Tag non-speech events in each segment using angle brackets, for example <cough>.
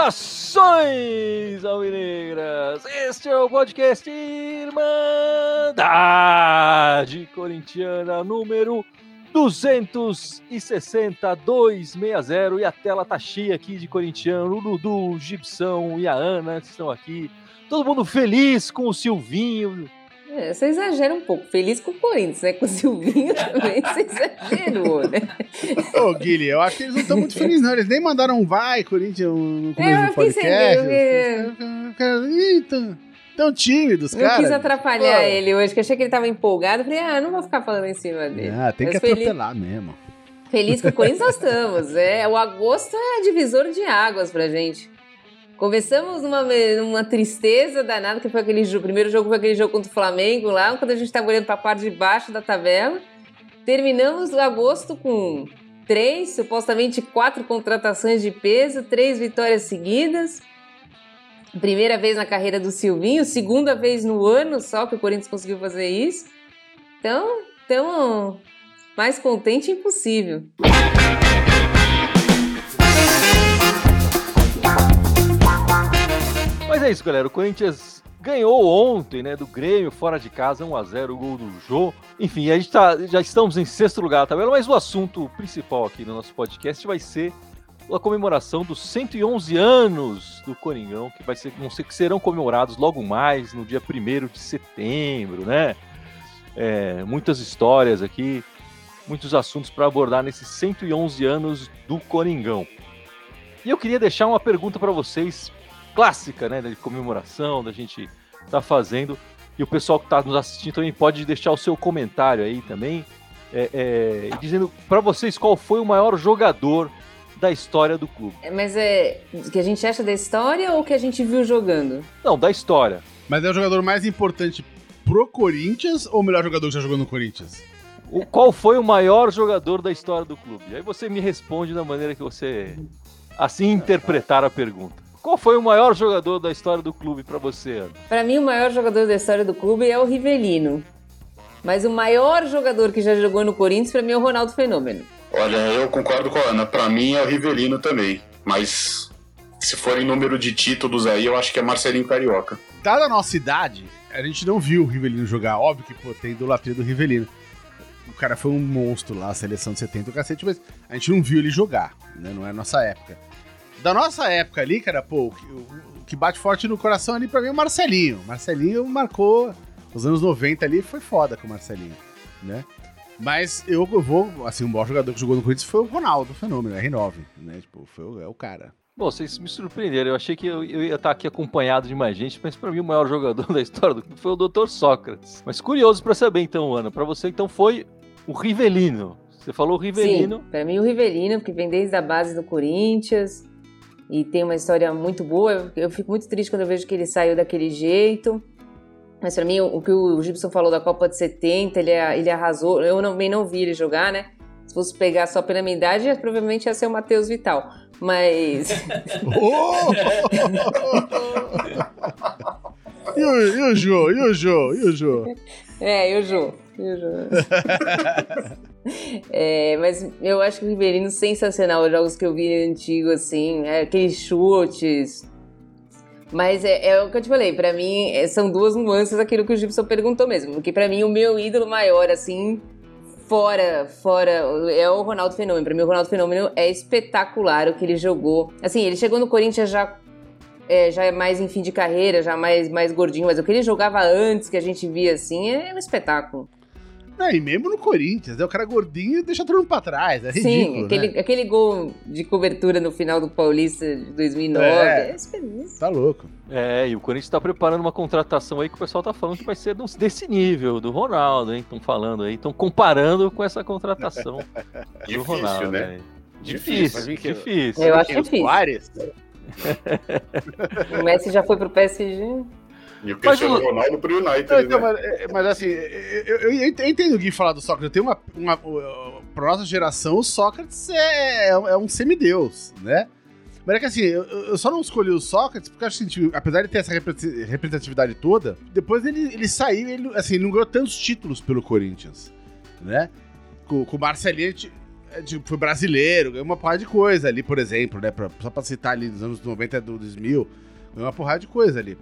Saudações, Alvinegras! Este é o podcast Irmandade Corintiana número 260-260 e a tela tá cheia aqui de corintiano, o Dudu, o Gibson e a Ana estão aqui. Todo mundo feliz com o Silvinho, é, você exagera um pouco. Feliz com o Corinthians, né? Com o Silvinho também, <laughs> você exagerou, né? Ô, Guilherme, eu acho que eles não estão muito felizes, não. Eles nem mandaram um vai, Corinthians, no começo é, do podcast. Eita, tão tímidos, cara. Eu quis atrapalhar Pô. ele hoje, que achei que ele tava empolgado. Falei, ah, não vou ficar falando em cima dele. Ah, tem Mas que atropelar feliz... mesmo. Feliz com o Corinthians nós estamos. É, o agosto é divisor de águas pra gente. Começamos numa, numa tristeza danada, que foi aquele jogo. Primeiro jogo foi aquele jogo contra o Flamengo lá, quando a gente estava olhando para a parte de baixo da tabela. Terminamos agosto com três, supostamente quatro contratações de peso, três vitórias seguidas. Primeira vez na carreira do Silvinho, segunda vez no ano só que o Corinthians conseguiu fazer isso. Então, então mais contente impossível. Mas é isso, galera. O Corinthians ganhou ontem, né, do Grêmio, fora de casa, 1x0, o gol do Jô. Enfim, a gente tá, já estamos em sexto lugar na tabela, mas o assunto principal aqui no nosso podcast vai ser a comemoração dos 111 anos do Coringão, que vai ser, não sei, que serão comemorados logo mais, no dia 1 de setembro, né? É, muitas histórias aqui, muitos assuntos para abordar nesses 111 anos do Coringão. E eu queria deixar uma pergunta para vocês clássica, né, de comemoração, da gente tá fazendo. E o pessoal que está nos assistindo também pode deixar o seu comentário aí também, é, é, dizendo para vocês qual foi o maior jogador da história do clube. É, mas é o que a gente acha da história ou que a gente viu jogando? Não, da história. Mas é o jogador mais importante pro Corinthians ou o melhor jogador que já jogou no Corinthians? O, qual foi o maior jogador da história do clube? Aí você me responde da maneira que você assim interpretar a pergunta. Qual foi o maior jogador da história do clube para você, Ana? Para mim, o maior jogador da história do clube é o Rivelino. Mas o maior jogador que já jogou no Corinthians, para mim, é o Ronaldo Fenômeno. Olha, eu concordo com a Ana. Para mim, é o Rivelino também. Mas se for em número de títulos aí, eu acho que é Marcelinho Carioca. Dada a nossa idade, a gente não viu o Rivelino jogar. Óbvio que pô, tem idolatria do Rivelino. O cara foi um monstro lá, a seleção de 70 o cacete, mas a gente não viu ele jogar, né? Não é a nossa época. Da nossa época ali, cara, pô, o, o que bate forte no coração ali pra mim é o Marcelinho. Marcelinho marcou os anos 90 ali, foi foda com o Marcelinho, né? Mas eu vou, assim, o maior jogador que jogou no Corinthians foi o Ronaldo, o fenômeno, R9, né? Tipo, foi o, é o cara. Bom, vocês me surpreenderam. Eu achei que eu, eu, ia estar aqui acompanhado de mais gente, mas para mim o maior jogador <laughs> da história do clube foi o Dr. Sócrates. Mas curioso para saber então, Ana, para você então foi o Rivelino. Você falou o Rivelino. Sim, para mim o Rivelino, que vem desde a base do Corinthians, e tem uma história muito boa. Eu, fico muito triste quando eu vejo que ele saiu daquele jeito. Mas para mim, o que o Gibson falou da Copa de 70, ele, ele arrasou. Eu também não, não vi ele jogar, né? Se fosse pegar só pela minha idade, provavelmente ia ser o Matheus Vital. Mas. <laughs> oh! <laughs> e, o, e o Jô? E o Jô? E o Jô? É, e o Jô? É, mas eu acho que o Riverino sensacional, os jogos que eu vi antigo, assim, é, aqueles chutes. Mas é, é, o que eu te falei, para mim é, são duas nuances aquilo que o Gibson perguntou mesmo. Porque para mim o meu ídolo maior, assim, fora, fora, é o Ronaldo Fenômeno. Pra mim o Ronaldo Fenômeno é espetacular o que ele jogou. Assim, ele chegou no Corinthians já é, já é mais em fim de carreira, já mais, mais gordinho, mas o que ele jogava antes, que a gente via assim, é um espetáculo. Não, e mesmo no Corinthians, né? O cara gordinho deixa todo mundo pra trás. É ridículo. Sim, aquele, né? aquele gol de cobertura no final do Paulista de 2009. É, é tá louco. É, e o Corinthians tá preparando uma contratação aí que o pessoal tá falando que vai ser desse nível, do Ronaldo, hein? Estão falando aí, estão comparando com essa contratação <laughs> do difícil, Ronaldo. Né? Aí. Difícil, difícil. difícil. Eu acho difícil. o Messi já foi pro PSG. E o Cristiano mas, Ronaldo pro United, não, então, né? mas, é, mas, assim, eu, eu, eu, entendo o Gui falar do Sócrates. Eu tenho uma, uma, pra nossa geração, o Sócrates é, é, é um semideus, né? Mas é que assim, eu, eu só não escolhi o Sócrates porque eu acho que, apesar de ter essa representatividade toda, depois ele, ele saiu, ele, assim, ele não ganhou tantos títulos pelo Corinthians, né? Com, com o Marcelinho, é, tipo, foi brasileiro, ganhou uma porrada de coisa ali, por exemplo, né? Pra, só pra citar ali dos anos 90 do 2000, ganhou uma porrada de coisa ali.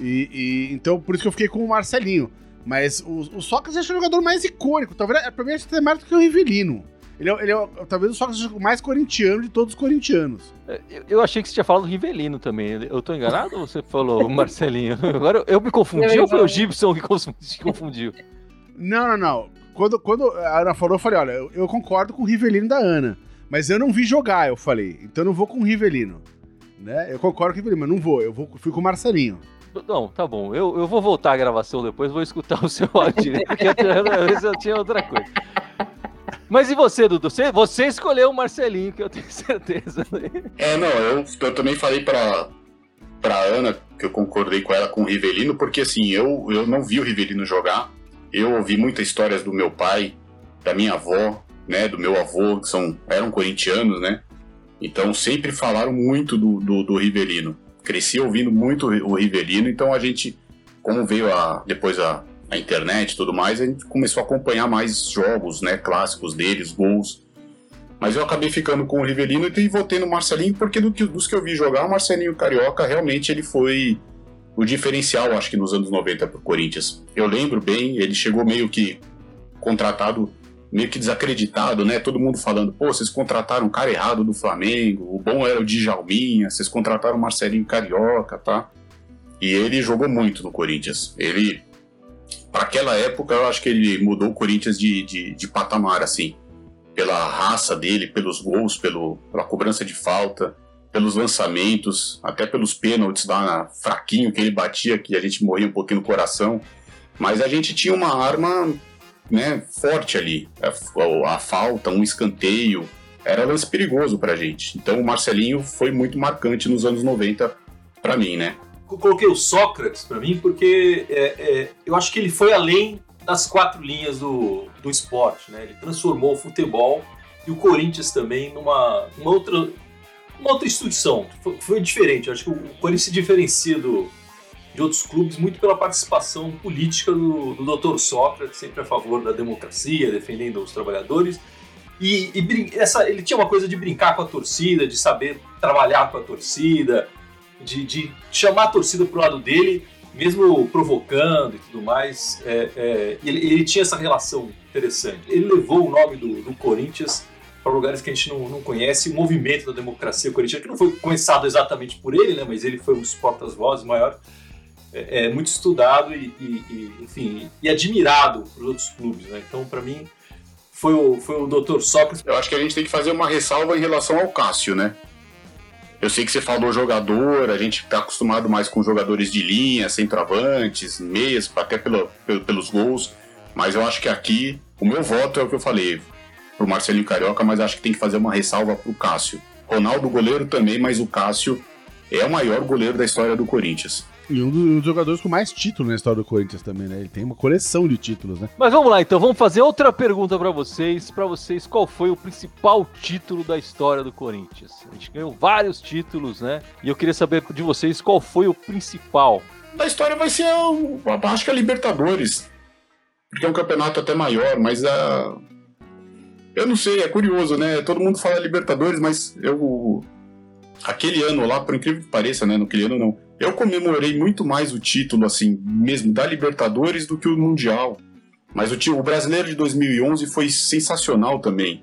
E, e, então, por isso que eu fiquei com o Marcelinho. Mas o, o Sócrates é o jogador mais icônico. Talvez, pra mim, acho que é mais do que o Rivelino. Ele é, ele é talvez o Sócrates mais corintiano de todos os corintianos. É, eu, eu, achei que você tinha falado Rivelino também. Eu tô enganado ou você falou Marcelinho? <laughs> Agora eu, eu me confundi ou foi o Gibson que <laughs> se confundiu? Não, não, não. Quando, quando a Ana falou, eu falei: olha, eu, eu concordo com o Rivelino da Ana. Mas eu não vi jogar, eu falei. Então eu não vou com o Rivelino. Né? Eu concordo com o Rivelino, mas não vou. Eu vou, fui com o Marcelinho. Não, tá bom. Eu, eu vou voltar a gravação depois, vou escutar o seu <laughs> áudio, porque eu, eu tinha outra coisa. Mas e você, Dudu? Você, você escolheu o Marcelinho, que eu tenho <laughs> certeza. É, não, eu, eu também falei pra, pra Ana, que eu concordei com ela com o Rivelino, porque assim, eu, eu não vi o Rivelino jogar. Eu ouvi muitas histórias do meu pai, da minha avó, né, do meu avô, que são, eram corintianos, né? Então sempre falaram muito do, do, do Rivelino. Cresci ouvindo muito o Rivelino, então a gente, como veio a, depois a, a internet e tudo mais, a gente começou a acompanhar mais jogos, né, clássicos deles, gols. Mas eu acabei ficando com o Rivelino e votei no Marcelinho, porque do que, dos que eu vi jogar, o Marcelinho Carioca realmente ele foi o diferencial, acho que nos anos 90 para o Corinthians. Eu lembro bem, ele chegou meio que contratado, meio que desacreditado, né? Todo mundo falando, pô, vocês contrataram o cara errado do Flamengo, o bom era o Djalminha, vocês contrataram o Marcelinho Carioca, tá? E ele jogou muito no Corinthians. Ele para aquela época, eu acho que ele mudou o Corinthians de, de, de, patamar, assim. Pela raça dele, pelos gols, pelo, pela cobrança de falta, pelos lançamentos, até pelos pênaltis lá fraquinho que ele batia, que a gente morria um pouquinho no coração. Mas a gente tinha uma arma né, forte ali. A, a falta, um escanteio, era lance perigoso pra gente. Então o Marcelinho foi muito marcante nos anos 90 para mim, né? coloquei o Sócrates para mim porque é, é, eu acho que ele foi além das quatro linhas do, do esporte, né? Ele transformou o futebol e o Corinthians também numa uma outra, uma outra instituição. Foi, foi, diferente. Eu acho que o Corinthians se diferencia do, de outros clubes muito pela participação política do, do Dr. Sócrates, sempre a favor da democracia, defendendo os trabalhadores. E, e essa, ele tinha uma coisa de brincar com a torcida, de saber trabalhar com a torcida, de, de chamar a torcida pro lado dele, mesmo provocando e tudo mais. É, é, ele, ele, tinha essa relação interessante. Ele levou o nome do, do Corinthians para lugares que a gente não, não conhece. O movimento da democracia corintiana, que não foi começado exatamente por ele, né, mas ele foi um dos portas-vozes maior. É, é, muito estudado e, e, e, enfim, e admirado por outros clubes. Né? Então, para mim, foi o, foi o Dr. Sócrates. Eu acho que a gente tem que fazer uma ressalva em relação ao Cássio, né? Eu sei que você falou jogador, a gente está acostumado mais com jogadores de linha, centroavantes, meias, até pelo, pelo, pelos gols. Mas eu acho que aqui, o meu voto é o que eu falei, pro Marcelinho Carioca, mas acho que tem que fazer uma ressalva pro Cássio. Ronaldo, goleiro também, mas o Cássio é o maior goleiro da história do Corinthians. E um dos jogadores com mais títulos na história do Corinthians também, né? Ele tem uma coleção de títulos, né? Mas vamos lá, então, vamos fazer outra pergunta para vocês. Para vocês, qual foi o principal título da história do Corinthians? A gente ganhou vários títulos, né? E eu queria saber de vocês qual foi o principal. Da história vai ser, o, acho que a Libertadores. Porque é um campeonato até maior, mas a. Eu não sei, é curioso, né? Todo mundo fala Libertadores, mas eu. Aquele ano lá, por incrível que pareça, né? Naquele ano não eu comemorei muito mais o título, assim, mesmo da Libertadores do que o Mundial. Mas o, o brasileiro de 2011 foi sensacional também.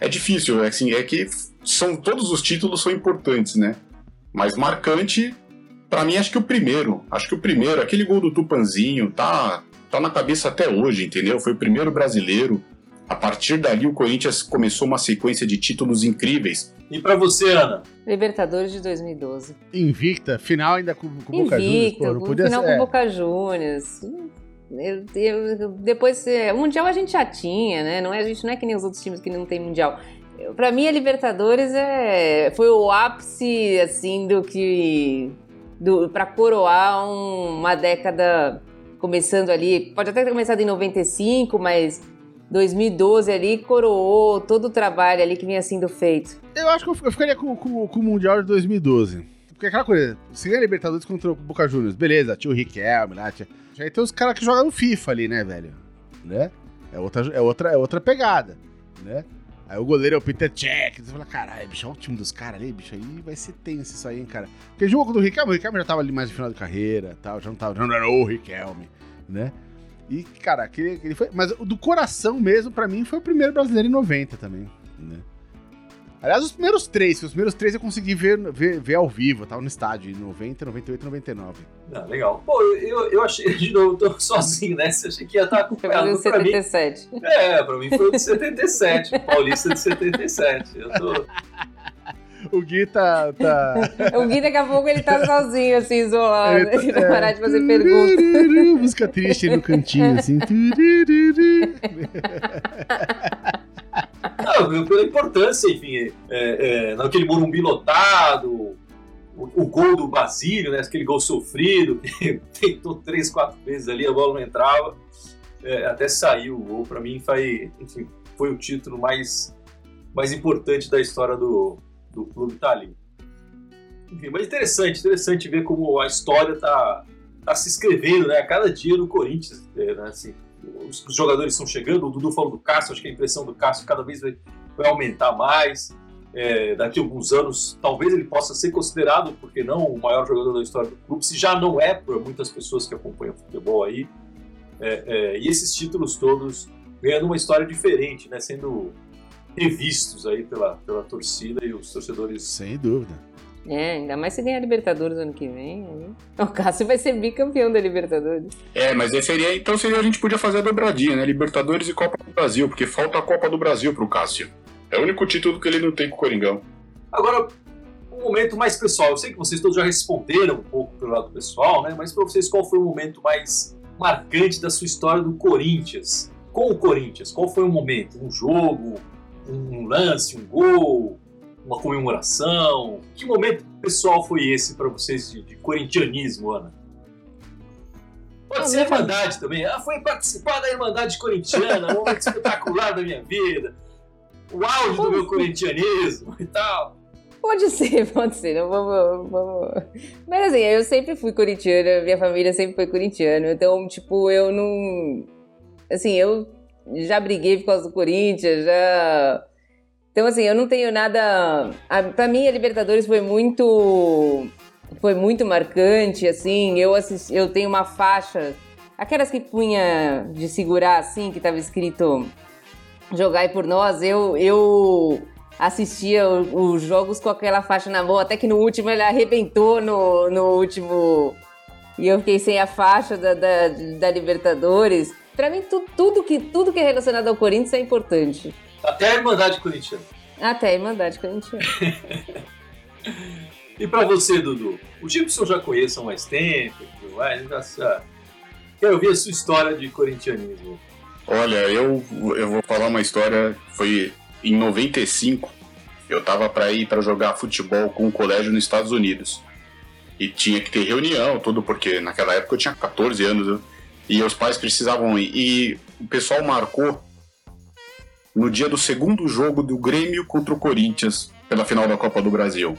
É difícil, é assim, é que são todos os títulos são importantes, né? Mas marcante, para mim acho que o primeiro, acho que o primeiro, aquele gol do Tupanzinho, tá tá na cabeça até hoje, entendeu? Foi o primeiro brasileiro. A partir dali o Corinthians começou uma sequência de títulos incríveis. E para você, Ana? Libertadores de 2012. Invicta, final ainda com, com Boca Juniors. Pô, não podia final ser, com é. Boca Juniors. Eu, eu, depois, é, mundial a gente já tinha, né? Não é, a gente não é que nem os outros times que não tem mundial. Para mim, a Libertadores é, foi o ápice, assim, do que. Do, para coroar um, uma década começando ali. Pode até ter começado em 95, mas 2012 ali coroou todo o trabalho ali que vinha sendo feito. Eu acho que eu ficaria com, com, com o Mundial de ganha Porque aquela coisa, se ganha Libertadores contra o Boca Juniors, beleza, tinha o Riquelme lá, tinha... Aí tem os caras que jogam no FIFA ali, né, velho? Né? É outra, é outra, é outra pegada, né? Aí o goleiro é o Peter Check. Você fala, caralho, bicho, olha o time dos caras ali, bicho, aí vai ser tenso isso aí, hein, cara. Porque jogo do Riquelme, o Riquelme já tava ali mais no final de carreira tal, já não tava, já não era o Riquelme, né? E, cara, aquele, aquele foi. Mas do coração mesmo, para mim, foi o primeiro brasileiro em 90 também, né? Aliás, os primeiros três, os primeiros três eu consegui ver, ver, ver ao vivo, eu tava no estádio, em 90, 98 99. Ah, legal. Pô, eu, eu achei, de novo, tô <laughs> sozinho nessa, achei que ia estar acompanhado. Foi o de 77. Mim, é, pra mim foi o de 77, Paulista de 77. Eu tô... O Gui tá, tá. <laughs> O Gui daqui a pouco ele tá sozinho, assim, isolado. Ele, tá, ele vai é... parar de fazer perguntas. Música triste no cantinho, assim. Não, pela importância, enfim, é, é, naquele Morumbi lotado, o, o, gol do Basílio, né, aquele gol sofrido, que <laughs> tentou três, quatro vezes ali, a bola não entrava, é, até saiu o gol, para mim foi, enfim, foi o título mais, mais importante da história do, do clube tá ali. Enfim, mas interessante, interessante ver como a história tá, tá se escrevendo, né, a cada dia no Corinthians, é, né, assim, os, jogadores estão chegando, o Dudu falou do Cássio, acho que a impressão do Cássio cada vez vai, vai aumentar mais. É, daqui a alguns anos, talvez ele possa ser considerado, porque não, o maior jogador da história do clube, se já não é por muitas pessoas que acompanham futebol aí. É, é, e esses títulos todos ganhando uma história diferente, né, sendo revistos aí pela, pela torcida e os torcedores. Sem dúvida. É, ainda mais se ganhar a Libertadores ano que vem. Aí... <laughs> O Cássio vai ser bicampeão da Libertadores. É, mas aí seria, então seria a gente podia fazer a dobradinha, né? Libertadores e Copa do Brasil, porque falta a Copa do Brasil pro Cássio. É o único título que ele não tem com o Coringão. Agora, um momento mais pessoal. Eu sei que vocês todos já responderam um pouco pelo lado pessoal, né? Mas para vocês, qual foi o momento mais marcante da sua história do Corinthians? Com o Corinthians, qual foi o momento? Um jogo, um lance, um gol, uma comemoração? Que momento pessoal foi esse para vocês de, de, corintianismo, Ana? Pode ah, ser a Irmandade também. Ah, foi participar da Irmandade Corintiana, um momento espetacular da minha vida. O auge do meu corintianismo e tal. Pode ser, pode ser. Não vamos, vamos. Mas assim, eu sempre fui corintiana, minha família sempre foi corintiana. Então, tipo, eu não. Assim, eu já briguei por causa do Corinthians, já então, assim, eu não tenho nada. Para mim, a Libertadores foi muito. Foi muito marcante, assim. Eu, assisti, eu tenho uma faixa. Aquelas que punha de segurar, assim, que tava escrito Jogai por nós. Eu, eu assistia os jogos com aquela faixa na mão, até que no último ele arrebentou no, no último. E eu fiquei sem a faixa da, da, da Libertadores. Para mim, tu, tudo, que, tudo que é relacionado ao Corinthians é importante. Até a Irmandade Corintiana. Até a Irmandade Corintiana. <laughs> e para você, Dudu? O Gibson já conheço há mais tempo, já, já... quero ouvir a sua história de corintianismo. Olha, eu, eu vou falar uma história, foi em 95, eu tava para ir para jogar futebol com um colégio nos Estados Unidos. E tinha que ter reunião, tudo, porque naquela época eu tinha 14 anos, né? E os pais precisavam ir. E o pessoal marcou no dia do segundo jogo do Grêmio contra o Corinthians pela final da Copa do Brasil.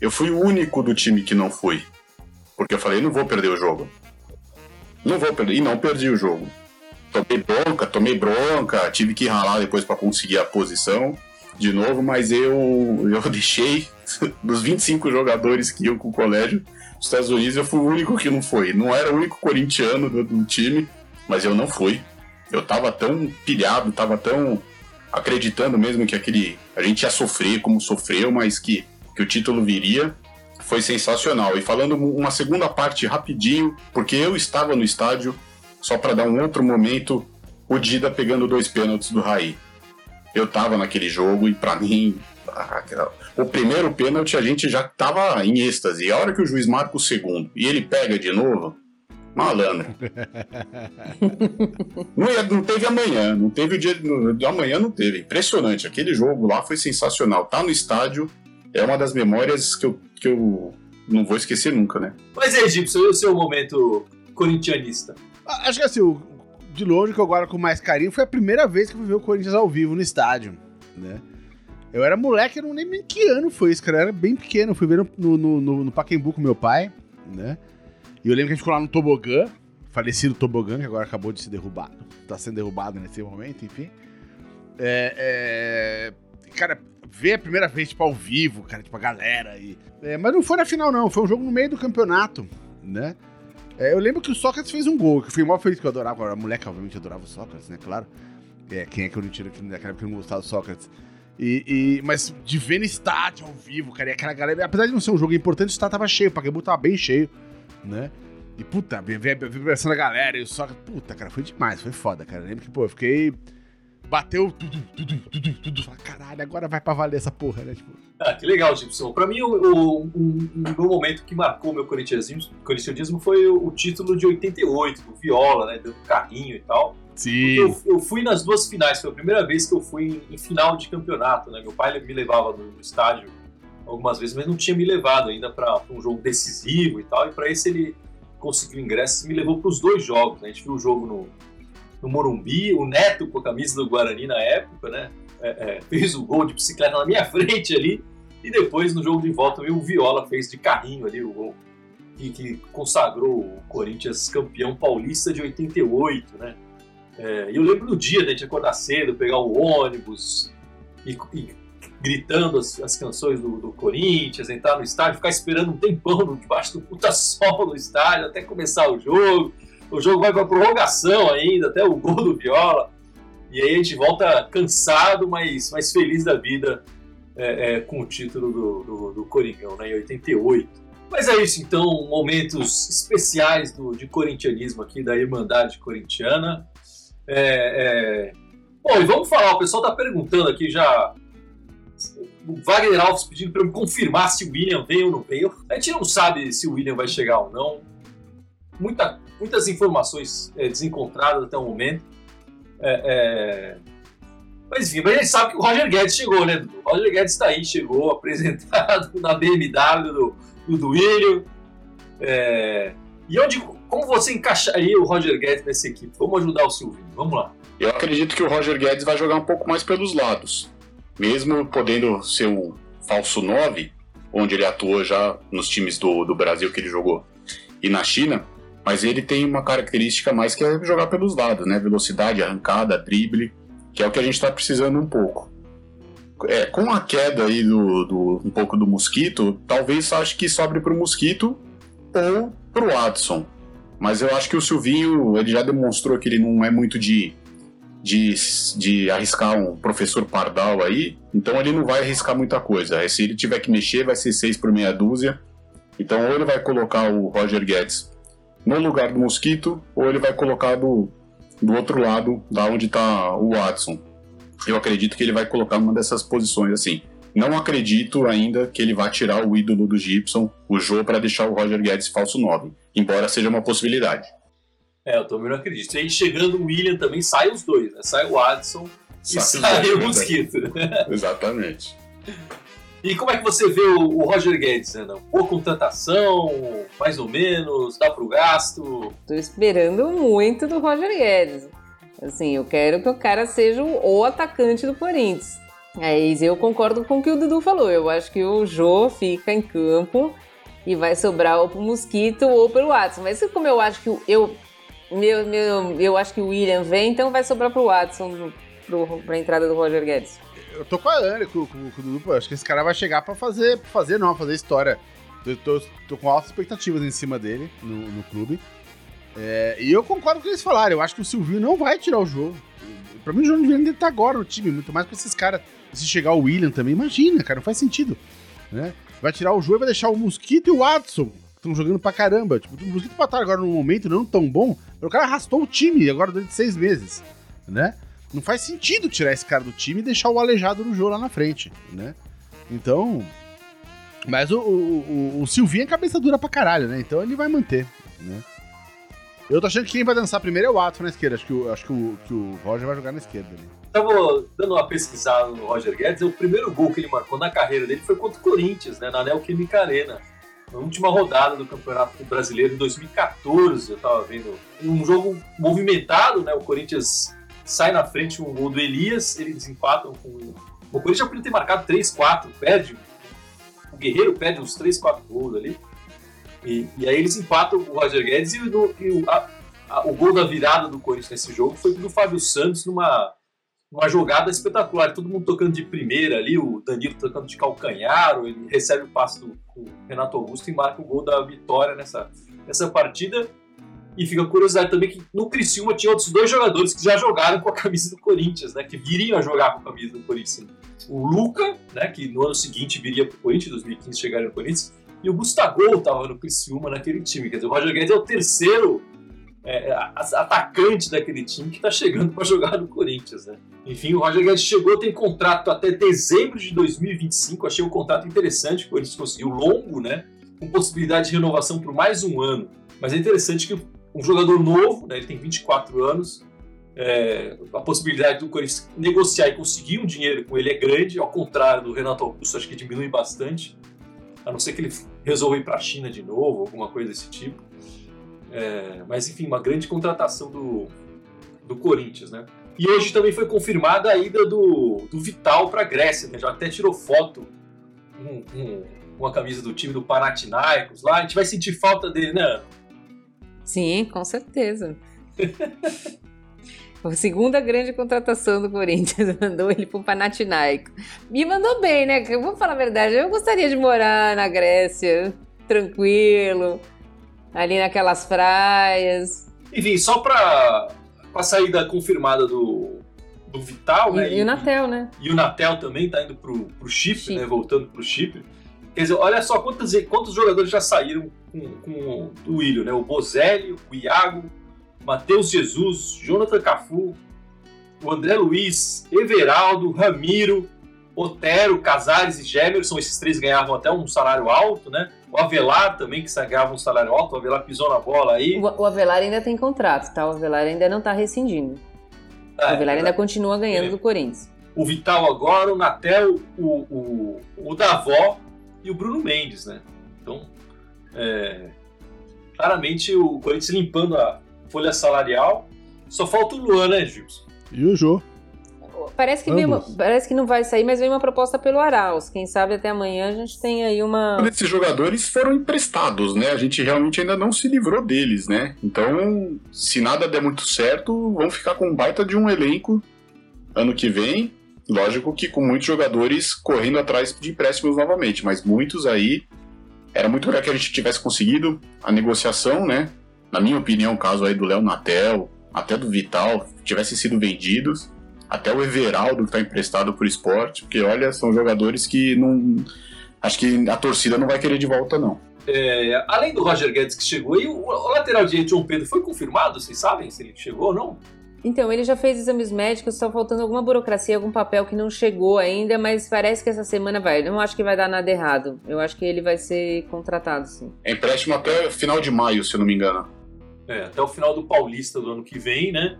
Eu fui o único do time que não fui. Porque eu falei, não vou perder o jogo. Não vou perder. E não perdi o jogo. Tomei bronca, tomei bronca, tive que ralar depois para conseguir a posição de novo, mas eu, eu <laughs> deixei dos 25 jogadores que iam com o colégio dos Estados Unidos, eu fui o único que não foi. Não era o único corintiano do, do time, mas eu não fui eu tava tão pilhado, tava tão acreditando mesmo que aquele. A gente ia sofrer como sofreu, mas que, que o título viria. Foi sensacional. E falando uma segunda parte rapidinho, porque eu estava no estádio, só para dar um outro momento, o Dida pegando dois pênaltis do Raí. Eu tava naquele jogo e para mim, o primeiro pênalti a gente já tava em êxtase. E a hora que o juiz marca o segundo e ele pega de novo, Malandro. <laughs> não, ia, não teve amanhã, não teve o dia de amanhã, não teve. Impressionante. Aquele jogo lá foi sensacional. Tá no estádio, é uma das memórias que eu, que eu não vou esquecer nunca, né? Mas é, Egípcio, e o seu momento corintianista? Acho que assim, o de longe, que eu agora com mais carinho, foi a primeira vez que eu ver o Corinthians ao vivo no estádio, né? Eu era moleque, eu não lembro em que ano foi isso, cara. Eu era bem pequeno, fui ver no, no, no, no Pacaembu com meu pai, né? E eu lembro que a gente ficou lá no tobogã, falecido tobogã, que agora acabou de ser derrubado. Tá sendo derrubado nesse momento, enfim. É, é... Cara, ver a primeira vez, tipo, ao vivo, cara, tipo, a galera. E... É, mas não foi na final, não. Foi um jogo no meio do campeonato, né? É, eu lembro que o Sócrates fez um gol, que eu fui maior feliz que eu adorava. A moleque, obviamente, adorava o Sócrates, né? Claro. É, quem é que eu não tiro aqui naquela época que não gostava do Sócrates? E, e, mas de ver no estádio ao vivo, cara, e aquela galera. Apesar de não ser um jogo importante, o estádio tava cheio, o Pacaembu tava bem cheio, né? E puta, ver a vibração da galera e Sócrates. Puta, cara, foi demais, foi foda, cara. Lembro que, pô, eu fiquei bateu tudo, tudo, tudo, tudo. Caralho, agora vai pra valer essa porra, né? Tipo... Ah, que legal, Gibson. Pra mim, o, o, um, um, momento que marcou meu corintianismo foi o, o, título de 88, do Viola, né? Dando carrinho e tal. Sim. Eu, eu, fui nas duas finais, foi a primeira vez que eu fui em, em final de campeonato, né? Meu pai me levava no, estádio algumas vezes, mas não tinha me levado ainda para um jogo decisivo e tal. E para esse ele conseguiu ingressos e me levou para os dois jogos. Né? A gente viu o jogo no, no Morumbi, o Neto com a camisa do Guarani na época, né? É, é, fez o gol de bicicleta na minha <laughs> frente ali, e depois no jogo de volta o Viola fez de carrinho ali o gol que, que consagrou o Corinthians campeão paulista de 88, né? É, eu lembro do dia, né, de acordar cedo, pegar o ônibus e, e gritando as, as canções do, do, Corinthians, entrar no estádio, ficar esperando um tempão debaixo do puta sol no estádio até começar o jogo o jogo vai para prorrogação ainda, até o gol do Viola. E aí a gente volta cansado, mas, mas feliz da vida é, é, com o título do, do, do Coringão, né, em 88. Mas é isso, então, momentos especiais do, de corintianismo aqui, da Irmandade Corintiana. É, é... Bom, e vamos falar, o pessoal está perguntando aqui já. O Wagner Alves pedindo para eu confirmar se o William vem ou não veio. A gente não sabe se o William vai chegar ou não. Muita muitas informações é, desencontradas até o momento. É, é... Mas enfim, mas a gente sabe que o Roger Guedes chegou, né? O Roger Guedes está aí, chegou, <laughs> apresentado na BMW do, do Duílio. É... E onde, como você encaixaria o Roger Guedes nessa equipe? Vamos ajudar o Silvinho, vamos lá. Eu acredito que o Roger Guedes vai jogar um pouco mais pelos lados. Mesmo podendo ser um falso 9, onde ele atuou já nos times do, do Brasil que ele jogou, e na China, mas ele tem uma característica mais que é jogar pelos lados, né? Velocidade, arrancada, drible, que é o que a gente está precisando um pouco. É, com a queda aí do, do, um pouco do Mosquito, talvez acho que sobre para o Mosquito ou para o Watson. Mas eu acho que o Silvinho ele já demonstrou que ele não é muito de, de, de arriscar um professor Pardal aí, então ele não vai arriscar muita coisa. Se ele tiver que mexer, vai ser seis por meia dúzia. Então ou ele vai colocar o Roger Guedes no lugar do Mosquito, ou ele vai colocar do, do outro lado, da onde está o Watson. Eu acredito que ele vai colocar uma dessas posições assim. Não acredito ainda que ele vá tirar o ídolo do Gibson, o Joe, para deixar o Roger Guedes falso 9, embora seja uma possibilidade. É, eu também não acredito. E aí chegando o William também, sai os dois, né? Sai o Watson e sai o Mosquito. <laughs> Exatamente. E como é que você vê o, Roger Guedes, Ana? Boa contratação, mais ou menos, dá pro gasto? Tô esperando muito do Roger Guedes. Assim, eu quero que o cara seja o atacante do Corinthians. Mas eu concordo com o que o Dudu falou. Eu acho que o Jô fica em campo e vai sobrar ou pro Mosquito ou pelo Watson. Mas como eu acho que o, eu, meu, meu, eu acho que o William vem, então vai sobrar pro Watson pro, pra entrada do Roger Guedes eu tô com a Ana, com, com, com o Dudu, acho que esse cara vai chegar pra fazer, pra fazer não, fazer história. Eu tô, tô com altas expectativas em cima dele no, no clube. É, e eu concordo com o que eles falaram. Eu acho que o Silvio não vai tirar o jogo. Pra mim, o João Viana tá agora no time, muito mais com esses caras. Se chegar o William também, imagina, cara, não faz sentido. Né? Vai tirar o jogo e vai deixar o Mosquito e o Watson, que estão jogando pra caramba. Tipo, o Mosquito pra agora num momento não tão bom, o cara arrastou o time agora durante seis meses, né? Não faz sentido tirar esse cara do time e deixar o aleijado no jogo lá na frente, né? Então. Mas o, o, o Silvinho é cabeça dura pra caralho, né? Então ele vai manter, né? Eu tô achando que quem vai dançar primeiro é o Watson na esquerda. Acho que o, acho que o, que o Roger vai jogar na esquerda ali. Tava dando uma pesquisada no Roger Guedes. O primeiro gol que ele marcou na carreira dele foi contra o Corinthians, né? Na Neoquímica Arena. na última rodada do Campeonato Brasileiro em 2014. Eu tava vendo um jogo movimentado, né? O Corinthians sai na frente com um gol do Elias, eles empatam com. O Corinthians podia ter marcado 3, 4, perde. O Guerreiro perde uns 3, 4 gols ali. E, e aí eles empatam o Roger Guedes e, o, e o, a, a, o gol da virada do Corinthians nesse jogo foi do Fábio Santos numa uma jogada espetacular, todo mundo tocando de primeira ali, o Danilo tocando de calcanhar, ele recebe o passe do, do Renato Augusto e marca o gol da vitória nessa, nessa partida. E fica curiosidade também que no Criciúma tinha outros dois jogadores que já jogaram com a camisa do Corinthians, né? Que viriam a jogar com a camisa do Corinthians. O Luca, né? Que no ano seguinte viria para o Corinthians, em 2015 chegaria no Corinthians. E o Gustavo estava no Criciúma naquele time. Quer dizer, o Roger Guedes é o terceiro é, atacante daquele time que está chegando para jogar no Corinthians, né? Enfim, o Roger Guedes chegou, tem contrato até dezembro de 2025. Achei um contrato interessante, que o Corinthians conseguiu longo, né? Com possibilidade de renovação por mais um ano. Mas é interessante que um jogador novo, né? Ele tem 24 anos. É, a possibilidade do Corinthians negociar e conseguir um dinheiro com ele é grande, ao contrário do Renato Augusto, acho que diminui bastante. A não ser que ele resolva ir para a China de novo, alguma coisa desse tipo. É, mas enfim, uma grande contratação do, do Corinthians, né? E hoje também foi confirmada a ida do, do Vital para a Grécia, né? Já até tirou foto com, com, com a camisa do time do Panathinaikos lá. A gente vai sentir falta dele, né? Sim, com certeza. <laughs> A segunda grande contratação do Corinthians <laughs> mandou ele pro Panathinaikos. Me mandou bem, né? Eu vou falar a verdade, eu gostaria de morar na Grécia, tranquilo, ali naquelas praias. Enfim, só para a saída confirmada do, do Vital, e, né? E, o Natel, né? E o Natel também tá indo pro, pro Chipre, Chipre. né? Voltando pro Chipre. Quer dizer, olha só quantos, quantos jogadores já saíram com, com o Willian, né? O Bozelli, o Iago, Matheus Jesus, Jonathan Cafu, o André Luiz, Everaldo, Ramiro, Otero, Casares e Gemerson, esses três ganhavam até um salário alto, né? O Avelar também, que ganhava um salário alto, o Avelar pisou na bola aí. O, Avelar ainda tem contrato, tá? O Avelar ainda não tá rescindindo. Ah, o Avelar é, ainda continua ganhando é. do Corinthians. O Vital agora, o Natel, o, o, o Davó e o Bruno Mendes, né? Então, é, claramente o Corinthians limpando a folha salarial. Só falta o Luan, né, Gilson? E o Jô. Parece que, uma, parece que não vai sair, mas vem uma proposta pelo Arauz. Quem sabe até amanhã a gente tem aí uma. Esses jogadores foram emprestados, né? A gente realmente ainda não se livrou deles, né? Então, se nada der muito certo, vão ficar com um baita de um elenco ano que vem. Lógico que com muitos jogadores correndo atrás de empréstimos novamente, mas muitos aí. Era muito melhor que a gente tivesse conseguido a negociação, né? Na minha opinião, o caso aí do Léo Natel, até do Vital, tivessem sido vendidos até o Everaldo, que está emprestado por esporte, porque olha, são jogadores que não. Acho que a torcida não vai querer de volta, não. É, além do Roger Guedes que chegou, e o, o lateral direito João Pedro foi confirmado? Vocês sabem se ele chegou ou não? Então, ele já fez exames médicos, está faltando alguma burocracia, algum papel que não chegou ainda, mas parece que essa semana vai. Eu não acho que vai dar nada errado. Eu acho que ele vai ser contratado, sim. É empréstimo até final de maio, se eu não me engano. É, até o final do Paulista do ano que vem, né?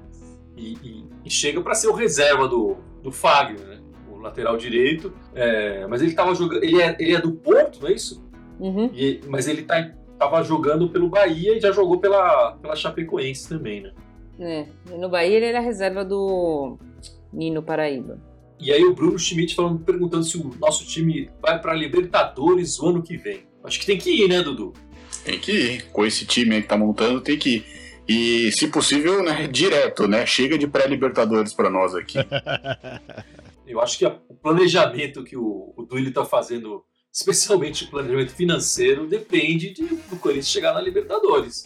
e, e, e chega para ser o reserva do, do Fagner, né? o lateral direito. É, mas ele estava jogando. Ele é, ele é do Porto, não é isso? Uhum. E, mas ele tá, tava jogando pelo Bahia e já jogou pela, pela Chapecoense também, né? É, no Bahia ele era reserva do Nino Paraíba. E aí o Bruno Schmidt falando, perguntando se o nosso time vai para Libertadores o ano que vem. Acho que tem que ir, né, Dudu? Tem que ir. Com esse time aí que tá montando, tem que ir. E, se possível, né, direto, né? Chega de pré-libertadores para nós aqui. <laughs> Eu acho que o planejamento que o, o Duílio está fazendo, especialmente o planejamento financeiro, depende de, do Corinthians chegar na Libertadores.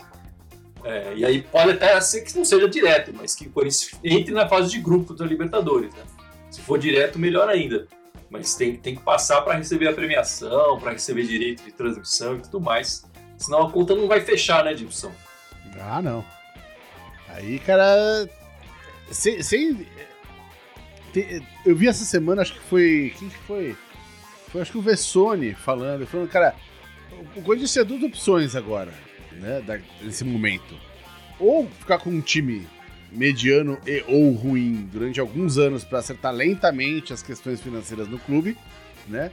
É, e aí pode até ser que não seja direto, mas que o Corinthians entre na fase de grupo da Libertadores. Né? Se for direto, melhor ainda. Mas tem, tem que passar para receber a premiação, para receber direito de transmissão e tudo mais. Senão a conta não vai fechar, né, Gibson? Ah, não. Aí, cara. Sem. sem eu vi essa semana, acho que foi. Quem que foi? Foi acho que o Vessone falando. Falando, cara, o Corinthians tinha duas opções agora, né? nesse momento. Ou ficar com um time mediano e ou ruim durante alguns anos para acertar lentamente as questões financeiras no clube, né?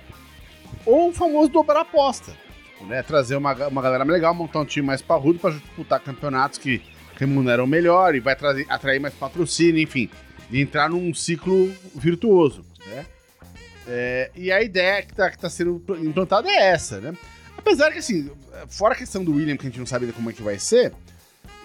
Ou o famoso dobrar a aposta. Né? Trazer uma, uma galera legal, montar um time mais parrudo para disputar campeonatos que remuneram melhor e vai trazer, atrair mais patrocínio, enfim, e entrar num ciclo virtuoso, né? É, e a ideia que está tá sendo implantada é essa, né? Apesar que, assim, fora a questão do William, que a gente não sabe como é que vai ser,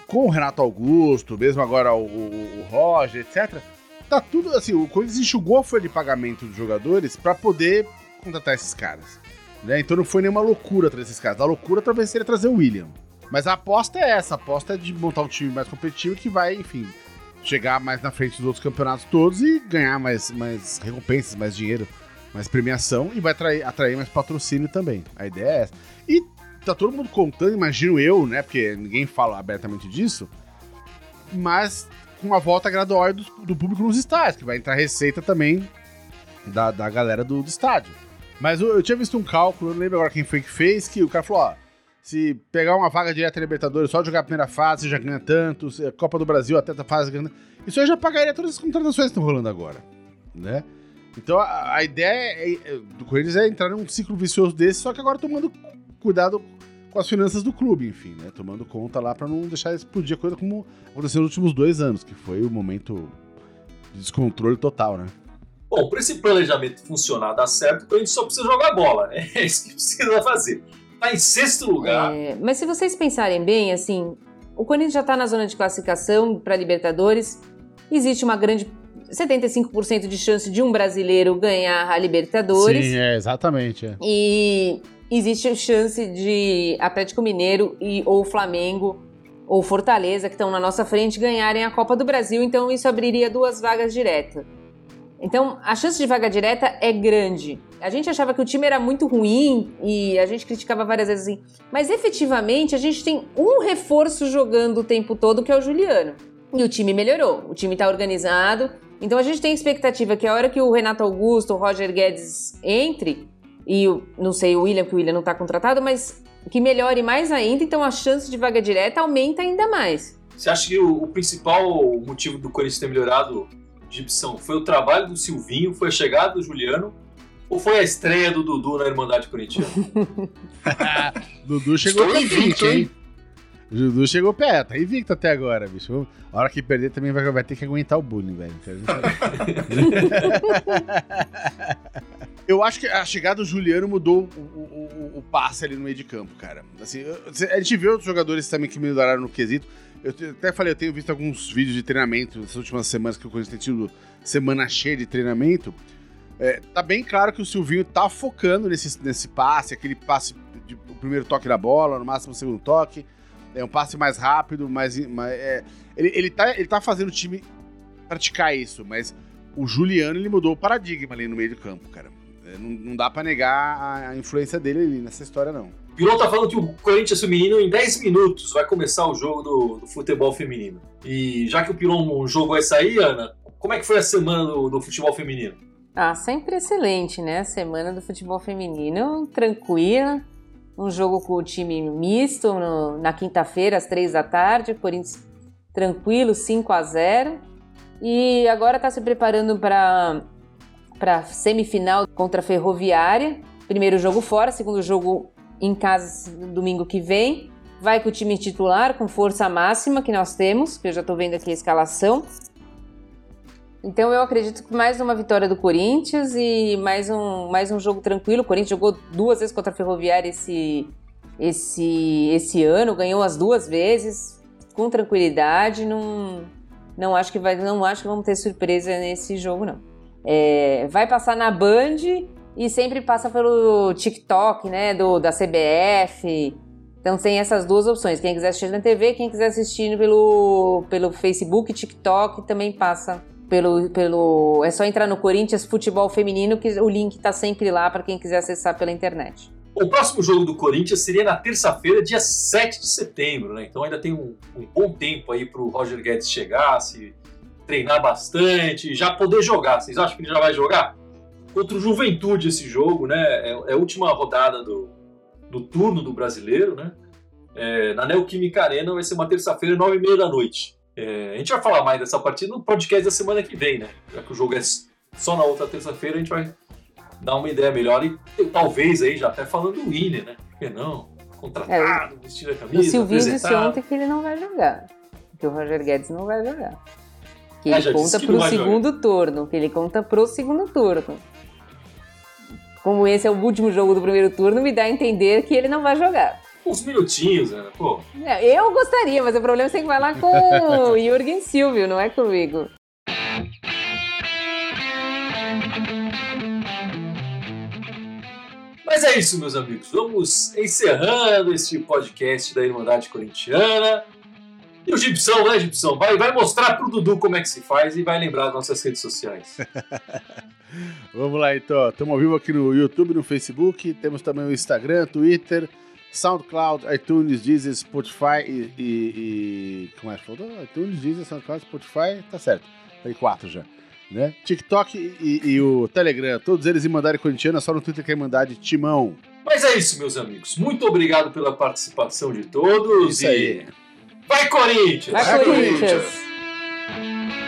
com o Renato Augusto, mesmo agora o, o, o Roger, etc., tá tudo assim, o Corinthians enxugou a folha de pagamento dos jogadores para poder contratar esses caras. Né? Então não foi nenhuma loucura trazer esses caras. A loucura talvez seria trazer o William. Mas a aposta é essa, a aposta é de montar um time mais competitivo que vai, enfim, chegar mais na frente dos outros campeonatos todos e ganhar mais, mais recompensas, mais dinheiro, mais premiação e vai atrair, atrair mais patrocínio também. A ideia é essa. E tá todo mundo contando, imagino eu, né? Porque ninguém fala abertamente disso, mas com uma volta gradual do, do público nos estádios, que vai entrar receita também da, da galera do, do estádio. Mas eu, eu, tinha visto um cálculo, não lembro agora quem foi que fez, que o cara falou, ó, se pegar uma vaga direta em Libertadores, só jogar a primeira fase, já ganha tanto, Copa do Brasil até a fase ganha... Isso aí já pagaria todas as contratações que estão rolando agora, né? Então a, a ideia é, é, do Corinthians é entrar num ciclo vicioso desse, só que agora tomando cuidado com as finanças do clube, enfim, né? Tomando conta lá para não deixar explodir a coisa como aconteceu nos últimos dois anos, que foi o momento de descontrole total, né? Bom, para esse planejamento funcionar, dar certo, então a gente só precisa jogar bola. Né? <laughs> É isso que precisa fazer. Tá em sexto lugar. É, mas se vocês pensarem bem, assim, o Corinthians já está na zona de classificação para Libertadores. Existe uma grande 75% de chance de um brasileiro ganhar a Libertadores. Sim, é, exatamente. É. E existe chance de Atlético Mineiro e ou Flamengo ou Fortaleza, que estão na nossa frente, ganharem a Copa do Brasil. Então isso abriria duas vagas diretas. Então, a chance de vaga direta é grande. A gente achava que o time era muito ruim e a gente criticava várias vezes assim. Mas efetivamente, a gente tem um reforço jogando o tempo todo, que é o Juliano. E o time melhorou. O time está organizado. Então, a gente tem expectativa que a hora que o Renato Augusto, o Roger Guedes entre, e não sei, o William, que o William não está contratado, mas que melhore mais ainda, então a chance de vaga direta aumenta ainda mais. Você acha que o, o principal motivo do Corinthians ter melhorado Gibson, foi o trabalho do Silvinho, foi a chegada do Juliano ou foi a estreia do Dudu na Irmandade Corintiana? <laughs> Dudu chegou Estou invicto, hein? O Dudu chegou perto, tá invicto até agora, bicho. A hora que perder também vai, vai ter que aguentar o bullying, velho. <laughs> Eu acho que a chegada do Juliano mudou o, o, o, passe ali no meio de campo, cara. Assim, a gente vê outros jogadores também que melhoraram no quesito. Eu até falei, eu tenho visto alguns vídeos de treinamento nessas últimas semanas que o Corinthians tem tido semana cheia de treinamento. É, tá bem claro que o Silvinho tá focando nesse, nesse passe, aquele passe de, o primeiro toque da bola, no máximo o segundo toque. É um passe mais rápido, mais. é, ele, ele, tá, ele tá fazendo o time praticar isso, mas o Juliano ele mudou o paradigma ali no meio do campo, cara. É, não, não dá para negar a, a influência dele ali nessa história, não. O Pilão tá falando que o Corinthians feminino em 10 minutos vai começar o jogo do, do futebol feminino. E já que o Pilão jogou essa aí, Ana, como é que foi a semana do, do futebol feminino? Ah, sempre excelente, né? A semana do futebol feminino, tranquila. Um jogo com o time misto no, na quinta-feira, às três da tarde. Corinthians tranquilo, 5 a 0 E agora está se preparando para para semifinal contra a Ferroviária. Primeiro jogo fora, segundo jogo em casa domingo que vem. Vai com o time titular, com força máxima que nós temos, que eu já estou vendo aqui a escalação. Então eu acredito que mais uma vitória do Corinthians e mais um, mais um jogo tranquilo. O Corinthians jogou duas vezes contra a Ferroviária esse, esse, esse ano, ganhou as duas vezes com tranquilidade. Não, não acho que vai, não acho que vamos ter surpresa nesse jogo não. É, vai passar na Band e sempre passa pelo TikTok, né, do, da CBF. Então tem essas duas opções. Quem quiser assistir na TV, quem quiser assistir pelo, pelo Facebook, TikTok, também passa pelo, pelo. É só entrar no Corinthians Futebol Feminino, que o link está sempre lá para quem quiser acessar pela internet. O próximo jogo do Corinthians seria na terça-feira, dia 7 de setembro, né? Então ainda tem um, um bom tempo aí para o Roger Guedes chegar, se treinar bastante, já poder jogar. Vocês acham que ele já vai jogar? Contra o Juventude esse jogo, né? É, é, a última rodada do, do turno do brasileiro, né? É, na Neoquímica Arena vai ser uma terça-feira, nove e meia da noite. É, a gente vai falar mais dessa partida no podcast da semana que vem, né? Já que o jogo é só na outra terça-feira, a gente vai dar uma ideia melhor e talvez aí já até falando do Willian, né? que não? Contratado, é, vestir a camisa. O Silvinho disse ontem que ele não vai jogar. Que o Roger Guedes não vai jogar. Que ah, ele conta que pro segundo jogar. turno. Que ele conta pro segundo turno. Como esse é o último jogo do primeiro turno, me dá a entender que ele não vai jogar. Uns minutinhos, Ana, pô. É, eu gostaria, mas o problema é que você tem que falar com o <laughs> Jürgen Silvio, não é comigo. Mas é isso, meus amigos. Vamos encerrando este podcast da Irmandade Corintiana. E o Gibson, né, Gibson? Vai, vai mostrar pro Dudu como é que se faz e vai lembrar das nossas redes sociais. <laughs> <laughs> Vamos lá, então. Estamos ao vivo aqui no YouTube, no Facebook. Temos também o Instagram, Twitter, SoundCloud, iTunes, Deezer, Spotify e... e, e... Como é que falou? iTunes, Deezer, SoundCloud, Spotify, tá certo. Tem quatro já né? TikTok e, e, o Telegram, todos eles em Mandari Corintiana, só no Twitter que é Mandari Timão. Mas é isso, meus amigos. Muito obrigado pela participação de todos. Isso e... aí. Vai, Corinthians! Vai, Corinthians! Vai, Corinthians.